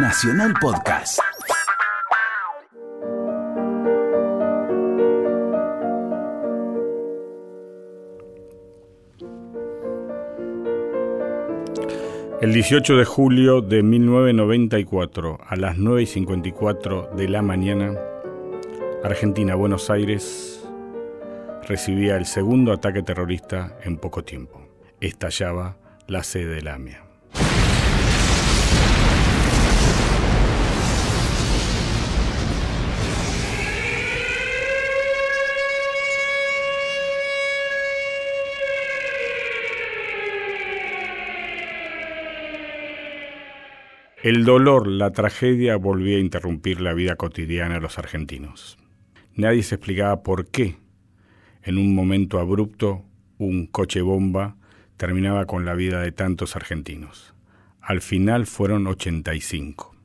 Nacional Podcast. El 18 de julio de 1994, a las 9 y 54 de la mañana, Argentina, Buenos Aires, recibía el segundo ataque terrorista en poco tiempo. Estallaba la sede de la AMIA. El dolor, la tragedia volvía a interrumpir la vida cotidiana de los argentinos. Nadie se explicaba por qué, en un momento abrupto, un coche bomba terminaba con la vida de tantos argentinos. Al final fueron 85.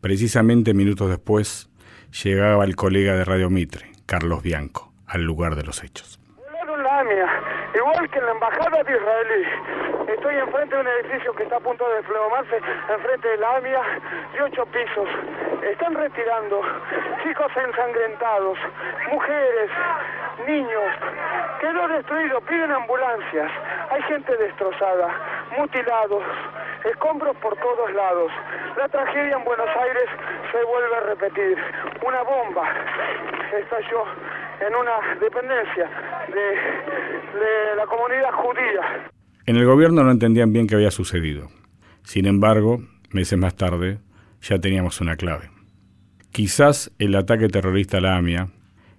Precisamente minutos después llegaba el colega de Radio Mitre, Carlos Bianco, al lugar de los hechos. Igual que en la embajada de Israelí. Estoy enfrente de un edificio que está a punto de desplomarse, enfrente de la AMIA, de ocho pisos. Están retirando chicos ensangrentados, mujeres, niños. Quedó destruido, piden ambulancias. Hay gente destrozada, mutilados, escombros por todos lados. La tragedia en Buenos Aires se vuelve a repetir. Una bomba estalló en una dependencia de, la comunidad judía. En el gobierno no entendían bien qué había sucedido. Sin embargo, meses más tarde, ya teníamos una clave. Quizás el ataque terrorista a la AMIA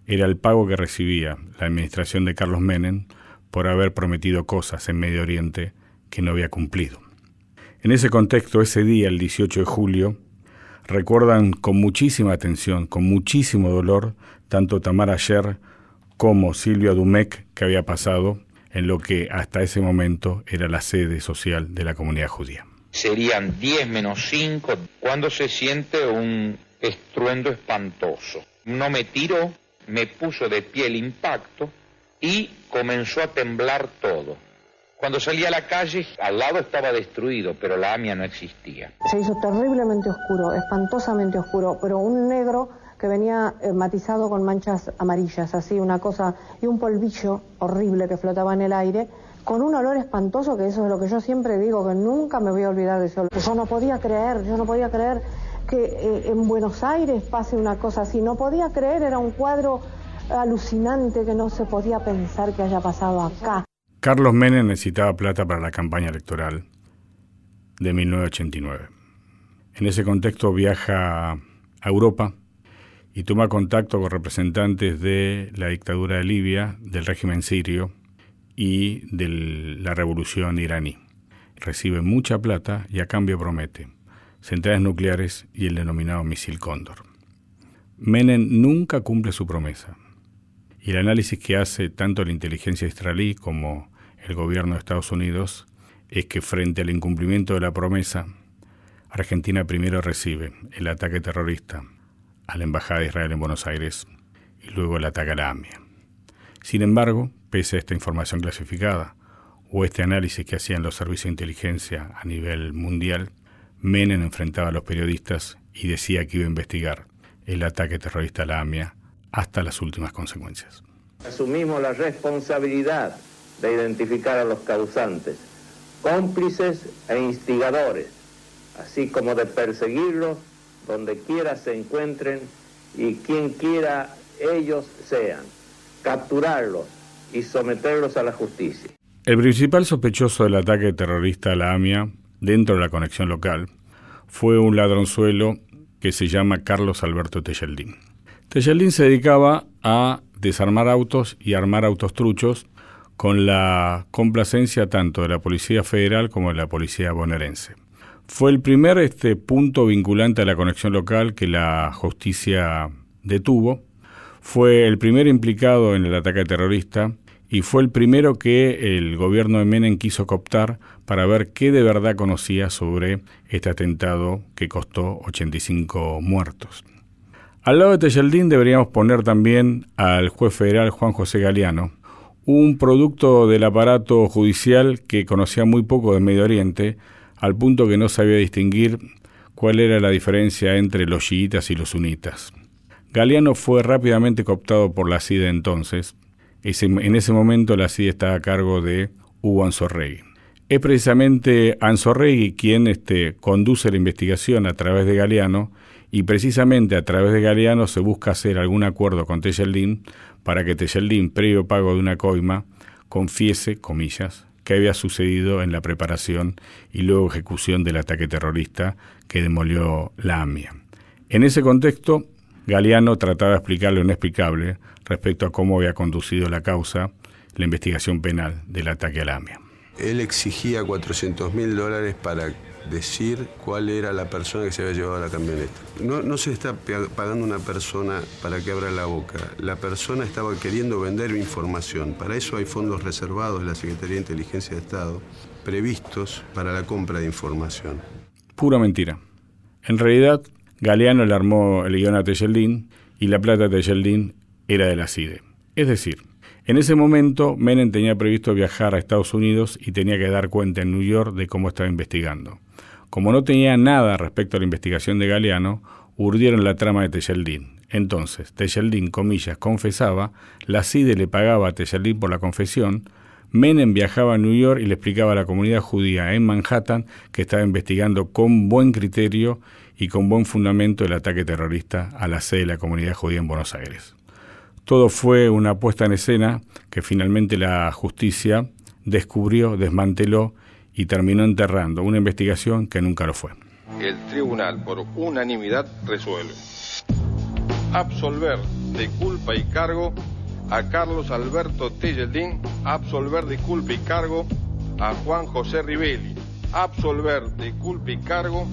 era el pago que recibía la administración de Carlos Menem por haber prometido cosas en Medio Oriente que no había cumplido. En ese contexto, ese día, el 18 de julio, recuerdan con muchísima atención, con muchísimo dolor, tanto Tamara Ayer como Silvia Dumec que había pasado en lo que hasta ese momento era la sede social de la comunidad judía. Serían 10 menos 5 cuando se siente un estruendo espantoso. No me tiró, me puso de pie el impacto y comenzó a temblar todo. Cuando salí a la calle, al lado estaba destruido, pero la AMIA no existía. Se hizo terriblemente oscuro, espantosamente oscuro, pero un negro que venía eh, matizado con manchas amarillas, así una cosa, y un polvillo horrible que flotaba en el aire, con un olor espantoso, que eso es lo que yo siempre digo, que nunca me voy a olvidar de ese olor. Yo no podía creer, yo no podía creer que eh, en Buenos Aires pase una cosa así, no podía creer, era un cuadro alucinante que no se podía pensar que haya pasado acá. Carlos Menem necesitaba plata para la campaña electoral de 1989. En ese contexto viaja a Europa y toma contacto con representantes de la dictadura de Libia, del régimen sirio y de la revolución iraní. Recibe mucha plata y a cambio promete centrales nucleares y el denominado misil Cóndor. Menem nunca cumple su promesa. Y el análisis que hace tanto la inteligencia israelí como el gobierno de Estados Unidos es que frente al incumplimiento de la promesa, Argentina primero recibe el ataque terrorista a la Embajada de Israel en Buenos Aires y luego el ataque a la AMIA. Sin embargo, pese a esta información clasificada o este análisis que hacían los servicios de inteligencia a nivel mundial, Menem enfrentaba a los periodistas y decía que iba a investigar el ataque terrorista a la AMIA hasta las últimas consecuencias. Asumimos la responsabilidad de identificar a los causantes, cómplices e instigadores, así como de perseguirlos donde quiera se encuentren y quien quiera ellos sean, capturarlos y someterlos a la justicia. El principal sospechoso del ataque terrorista a la AMIA, dentro de la conexión local, fue un ladronzuelo que se llama Carlos Alberto Tejeldín. Tejeldín se dedicaba a desarmar autos y armar autos truchos con la complacencia tanto de la Policía Federal como de la Policía bonaerense. Fue el primer este, punto vinculante a la conexión local que la justicia detuvo. Fue el primer implicado en el ataque terrorista y fue el primero que el gobierno de Menem quiso cooptar para ver qué de verdad conocía sobre este atentado que costó 85 muertos. Al lado de Tejeldín deberíamos poner también al juez federal Juan José Galeano, un producto del aparato judicial que conocía muy poco de Medio Oriente, al punto que no sabía distinguir cuál era la diferencia entre los chiitas y los sunitas. Galeano fue rápidamente cooptado por la CIDE entonces. En ese momento la CIDE estaba a cargo de Hugo Anzorregui. Es precisamente Anzorregui quien este, conduce la investigación a través de Galeano y precisamente a través de Galeano se busca hacer algún acuerdo con Tejeldín para que Tejeldín, previo pago de una coima, confiese, comillas, que había sucedido en la preparación y luego ejecución del ataque terrorista que demolió la AMIA. En ese contexto, Galeano trataba de explicar lo inexplicable respecto a cómo había conducido la causa, la investigación penal del ataque a la AMIA. Él exigía 400 mil dólares para decir cuál era la persona que se había llevado la camioneta. No, se está pagando una persona para que abra la boca. La persona estaba queriendo vender información. Para eso hay fondos reservados de la Secretaría de Inteligencia de Estado previstos para la compra de información. Pura mentira. En realidad, Galeano le armó el guion a Tejeldín y la plata de Tejeldín era de la CIDE. Es decir, en ese momento Menem tenía previsto viajar a Estados Unidos y tenía que dar cuenta en New York de cómo estaba investigando. Como no tenía nada respecto a la investigación de Galeano, urdieron la trama de Tejeldín. Entonces, Tejeldín, comillas, confesaba, la CIDE le pagaba a Tejeldín por la confesión, Menem viajaba a New York y le explicaba a la comunidad judía en Manhattan que estaba investigando con buen criterio y con buen fundamento el ataque terrorista a la sede de la comunidad judía en Buenos Aires. Todo fue una puesta en escena que finalmente la justicia descubrió, desmanteló y terminó enterrando una investigación que nunca lo fue. El tribunal, por unanimidad, resuelve absolver de culpa y cargo a Carlos Alberto Tejeldín, absolver de culpa y cargo a Juan José Rivelli, absolver de culpa y cargo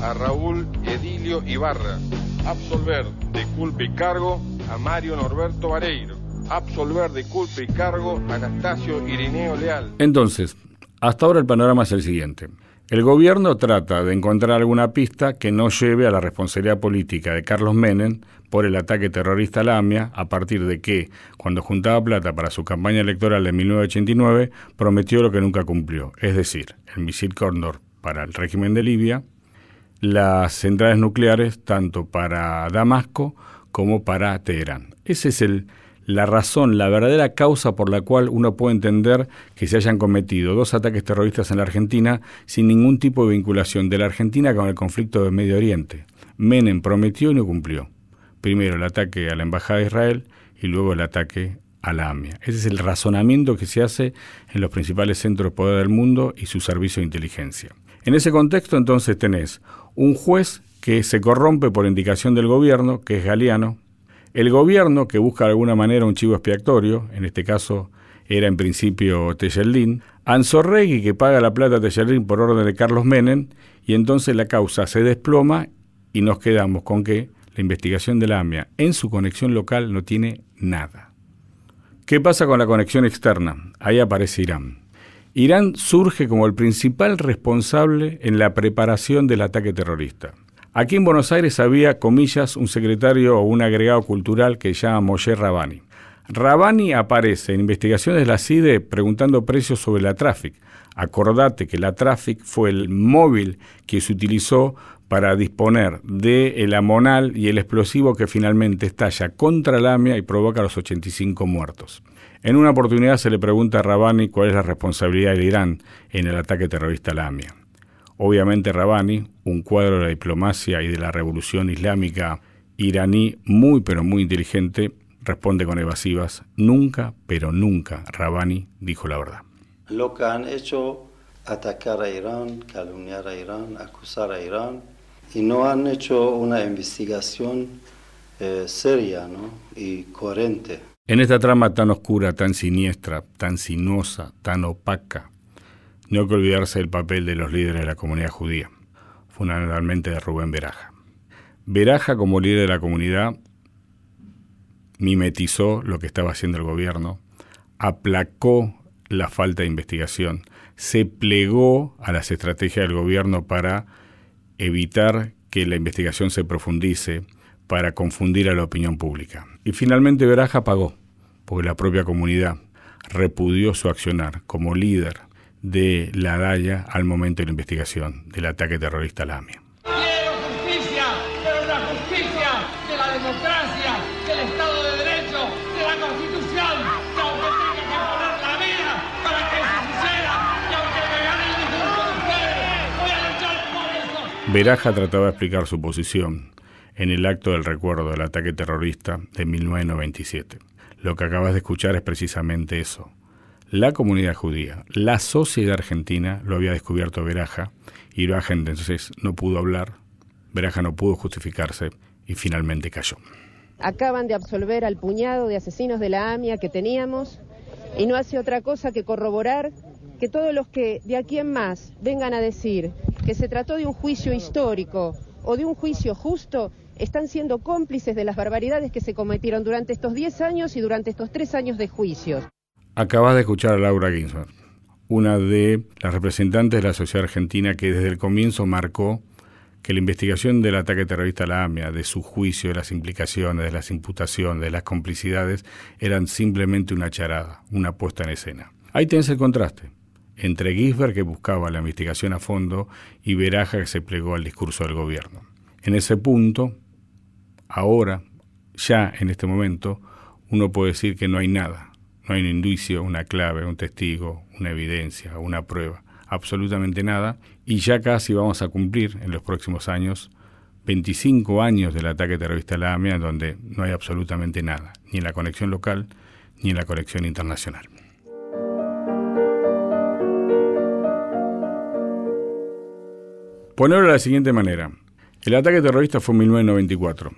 a Raúl Edilio Ibarra, absolver de culpa y cargo a Mario Norberto Vareiro, absolver de culpa y cargo a Anastasio Irineo Leal. Entonces, hasta ahora el panorama es el siguiente. El gobierno trata de encontrar alguna pista que no lleve a la responsabilidad política de Carlos Menem por el ataque terrorista a la AMIA, a partir de que, cuando juntaba plata para su campaña electoral de 1989, prometió lo que nunca cumplió, es decir, el misil Cóndor para el régimen de Libia, las centrales nucleares tanto para Damasco como para Teherán. Ese es el la razón, la verdadera causa por la cual uno puede entender que se hayan cometido dos ataques terroristas en la Argentina sin ningún tipo de vinculación de la Argentina con el conflicto de Medio Oriente. Menem prometió y no cumplió. Primero el ataque a la Embajada de Israel y luego el ataque a la AMIA. Ese es el razonamiento que se hace en los principales centros de poder del mundo y su servicio de inteligencia. En ese contexto entonces tenés un juez que se corrompe por indicación del gobierno, que es Galeano, el gobierno, que busca de alguna manera un chivo expiatorio, en este caso era en principio Tejeldín, Anzorregui, que paga la plata a por orden de Carlos Menem, y entonces la causa se desploma y nos quedamos con que la investigación de la AMIA en su conexión local no tiene nada. ¿Qué pasa con la conexión externa? Ahí aparece Irán. Irán surge como el principal responsable en la preparación del ataque terrorista. Aquí en Buenos Aires había, comillas, un secretario o un agregado cultural que se llama Moshe Rabani. Rabani aparece en investigaciones de la CIDE preguntando precios sobre la Traffic. Acordate que la Traffic fue el móvil que se utilizó para disponer del el amonal y el explosivo que finalmente estalla contra la AMIA y provoca los 85 muertos. En una oportunidad se le pregunta a Rabani cuál es la responsabilidad de Irán en el ataque terrorista a la AMIA. Obviamente Rabani, un cuadro de la diplomacia y de la revolución islámica iraní muy pero muy inteligente, responde con evasivas, nunca, pero nunca Rabani dijo la verdad. Lo que han hecho, atacar a Irán, calumniar a Irán, acusar a Irán, y no han hecho una investigación eh, seria y coherente. En esta trama tan oscura, tan siniestra, tan sinuosa, tan opaca, no hay que olvidarse del papel de los líderes de la comunidad judía, fundamentalmente de Rubén Beraja. Beraja, como líder de la comunidad, mimetizó lo que estaba haciendo el gobierno, aplacó la falta de investigación, se plegó a las estrategias del gobierno para evitar que la investigación se profundice, para confundir a la opinión pública. Y finalmente Beraja pagó, porque la propia comunidad repudió su accionar como líder de la DAIA al momento de la investigación del ataque terrorista a la AMIA. Quiero justicia, pero la justicia de la democracia, del Estado de Derecho, de la Constitución, que aunque tenga que poner la vida para que eso suceda, y aunque me gane el discurso de ustedes, voy a luchar por eso. Veraja trataba de explicar su posición en el acto del recuerdo del ataque terrorista de 1997. Lo que acabas de escuchar es precisamente eso, la comunidad judía, la sociedad argentina lo había descubierto Beraja y Beraja entonces no pudo hablar, Beraja no pudo justificarse y finalmente cayó. Acaban de absolver al puñado de asesinos de la AMIA que teníamos y no hace otra cosa que corroborar que todos los que de aquí en más vengan a decir que se trató de un juicio histórico o de un juicio justo, están siendo cómplices de las barbaridades que se cometieron durante estos 10 años y durante estos 3 años de juicios. Acabas de escuchar a Laura Ginsberg, una de las representantes de la sociedad argentina que desde el comienzo marcó que la investigación del ataque terrorista a la AMIA, de su juicio, de las implicaciones, de las imputaciones, de las complicidades, eran simplemente una charada, una puesta en escena. Ahí tenés el contraste entre Gisbert, que buscaba la investigación a fondo, y Veraja, que se plegó al discurso del gobierno. En ese punto, ahora, ya en este momento, uno puede decir que no hay nada, no hay un indicio, una clave, un testigo, una evidencia, una prueba, absolutamente nada, y ya casi vamos a cumplir en los próximos años 25 años del ataque terrorista a la AMIA, donde no hay absolutamente nada, ni en la conexión local, ni en la conexión internacional. Ponerlo de la siguiente manera. El ataque terrorista fue en 1994.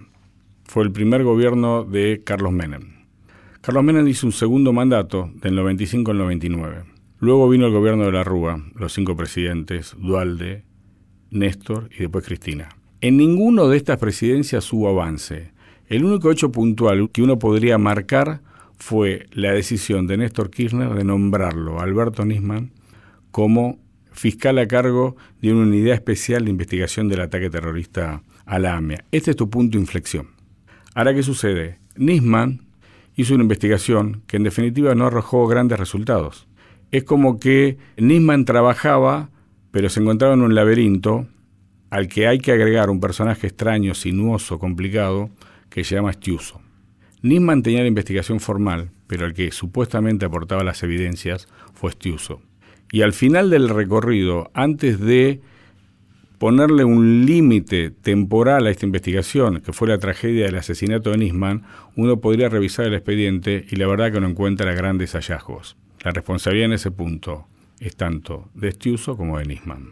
Fue el primer gobierno de Carlos Menem. Carlos Menem hizo un segundo mandato del 95 al 99. Luego vino el gobierno de la Rúa, los cinco presidentes, Dualde, Néstor y después Cristina. En ninguno de estas presidencias hubo avance. El único hecho puntual que uno podría marcar fue la decisión de Néstor Kirchner de nombrarlo, Alberto Nisman, como fiscal a cargo de una unidad especial de investigación del ataque terrorista a la AMIA. Este es tu punto de inflexión. Ahora, ¿qué sucede? Nisman hizo una investigación que en definitiva no arrojó grandes resultados. Es como que Nisman trabajaba, pero se encontraba en un laberinto al que hay que agregar un personaje extraño, sinuoso, complicado, que se llama Stiuso. Nisman tenía la investigación formal, pero el que supuestamente aportaba las evidencias fue Stiuso. Y al final del recorrido, antes de ponerle un límite temporal a esta investigación, que fue la tragedia del asesinato de Nisman, uno podría revisar el expediente y la verdad que no encuentra grandes hallazgos. La responsabilidad en ese punto es tanto de Stiuso como de Nisman.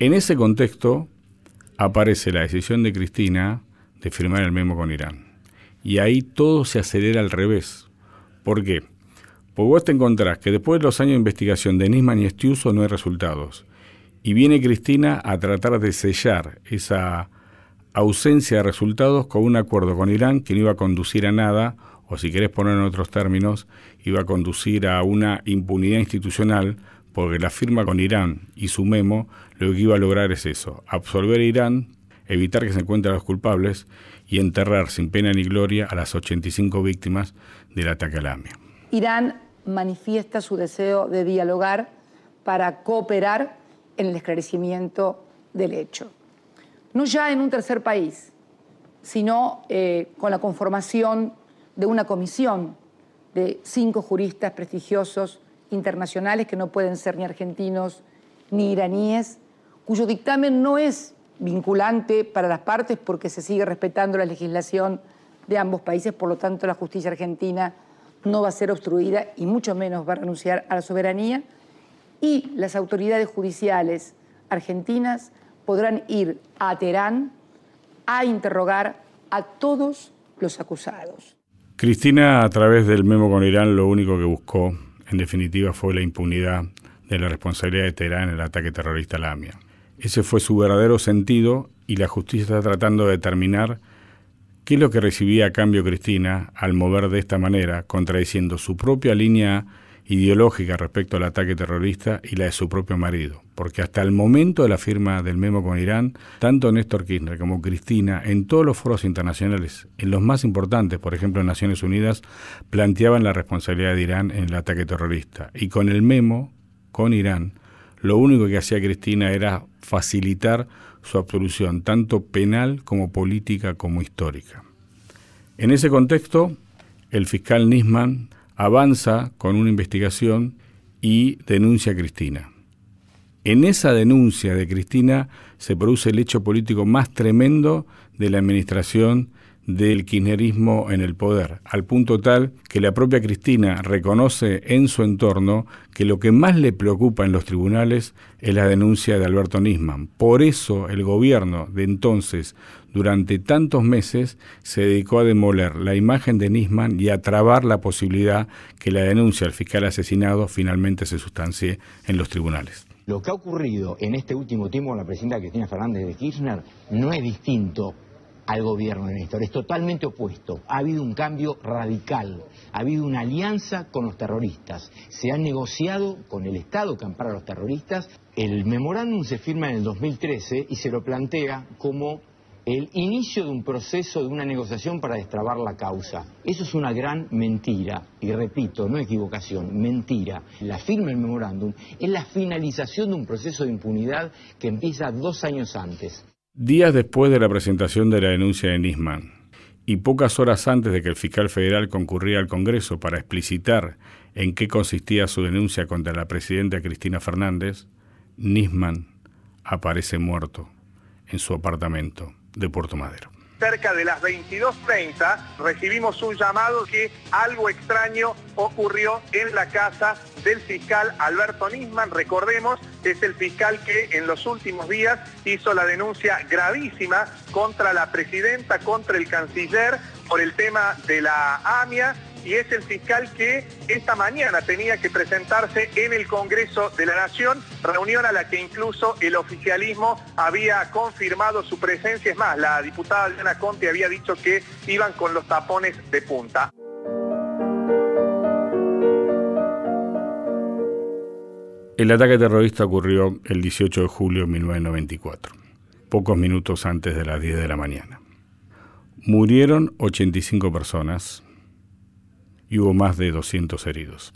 En ese contexto aparece la decisión de Cristina de firmar el memo con Irán. Y ahí todo se acelera al revés. ¿Por qué? Porque vos te encontrás que después de los años de investigación de Nisman y Estiuso no hay resultados. Y viene Cristina a tratar de sellar esa ausencia de resultados con un acuerdo con Irán que no iba a conducir a nada, o si querés poner en otros términos, iba a conducir a una impunidad institucional, porque la firma con Irán y su memo lo que iba a lograr es eso, absolver a Irán, evitar que se encuentren los culpables y enterrar sin pena ni gloria a las 85 víctimas del ataque a la AMIA. Irán manifiesta su deseo de dialogar para cooperar en el esclarecimiento del hecho. No ya en un tercer país, sino eh, con la conformación de una comisión de cinco juristas prestigiosos internacionales que no pueden ser ni argentinos ni iraníes, cuyo dictamen no es vinculante para las partes porque se sigue respetando la legislación de ambos países, por lo tanto la justicia argentina no va a ser obstruida y mucho menos va a renunciar a la soberanía. Y las autoridades judiciales argentinas podrán ir a Teherán a interrogar a todos los acusados. Cristina, a través del memo con Irán, lo único que buscó, en definitiva, fue la impunidad de la responsabilidad de Teherán en el ataque terrorista a la AMIA. Ese fue su verdadero sentido y la justicia está tratando de determinar ¿Qué es lo que recibía a cambio Cristina al mover de esta manera, contradiciendo su propia línea ideológica respecto al ataque terrorista y la de su propio marido? Porque hasta el momento de la firma del memo con Irán, tanto Néstor Kirchner como Cristina, en todos los foros internacionales, en los más importantes, por ejemplo en Naciones Unidas, planteaban la responsabilidad de Irán en el ataque terrorista. Y con el memo, con Irán, lo único que hacía Cristina era facilitar su absolución, tanto penal como política como histórica. En ese contexto, el fiscal Nisman avanza con una investigación y denuncia a Cristina. En esa denuncia de Cristina se produce el hecho político más tremendo de la administración del kirchnerismo en el poder, al punto tal que la propia Cristina reconoce en su entorno que lo que más le preocupa en los tribunales es la denuncia de Alberto Nisman. Por eso el gobierno de entonces, durante tantos meses, se dedicó a demoler la imagen de Nisman y a trabar la posibilidad que la denuncia al fiscal asesinado finalmente se sustancie en los tribunales. Lo que ha ocurrido en este último tiempo con la presidenta Cristina Fernández de Kirchner no es distinto al gobierno de Néstor. Es totalmente opuesto. Ha habido un cambio radical. Ha habido una alianza con los terroristas. Se ha negociado con el Estado que ampara a los terroristas. El memorándum se firma en el 2013 y se lo plantea como el inicio de un proceso, de una negociación para destrabar la causa. Eso es una gran mentira, y repito, no equivocación, mentira. La firma del memorándum es la finalización de un proceso de impunidad que empieza dos años antes. Días después de la presentación de la denuncia de Nisman y pocas horas antes de que el fiscal federal concurría al Congreso para explicitar en qué consistía su denuncia contra la presidenta Cristina Fernández, Nisman aparece muerto en su apartamento de Puerto Madero cerca de las 22.30 recibimos un llamado que algo extraño ocurrió en la casa del fiscal Alberto Nisman. Recordemos, es el fiscal que en los últimos días hizo la denuncia gravísima contra la presidenta, contra el canciller por el tema de la AMIA y es el fiscal que esta mañana tenía que presentarse en el Congreso de la Nación, reunión a la que incluso el oficialismo había confirmado su presencia. Es más, la diputada Diana Conte había dicho que iban con los tapones de punta. El ataque terrorista ocurrió el 18 de julio de 1994, pocos minutos antes de las 10 de la mañana. Murieron 85 personas, y hubo más de 200 heridos.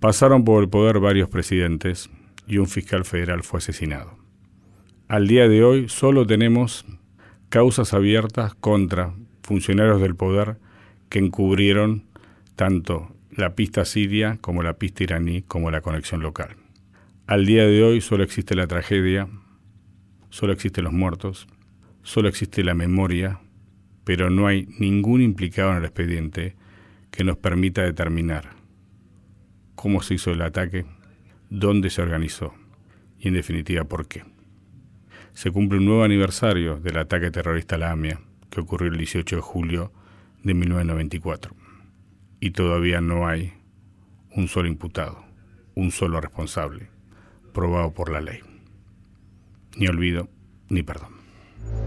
Pasaron por el poder varios presidentes y un fiscal federal fue asesinado. Al día de hoy solo tenemos causas abiertas contra funcionarios del poder que encubrieron tanto la pista siria como la pista iraní como la conexión local. Al día de hoy solo existe la tragedia, solo existen los muertos, solo existe la memoria, pero no hay ningún implicado en el expediente que nos permita determinar cómo se hizo el ataque, dónde se organizó y en definitiva por qué. Se cumple un nuevo aniversario del ataque terrorista a la AMIA que ocurrió el 18 de julio de 1994 y todavía no hay un solo imputado, un solo responsable, probado por la ley. Ni olvido ni perdón.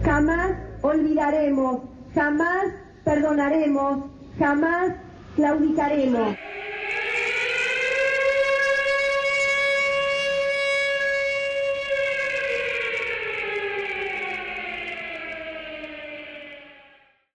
Jamás olvidaremos, jamás perdonaremos, jamás claudicaremos.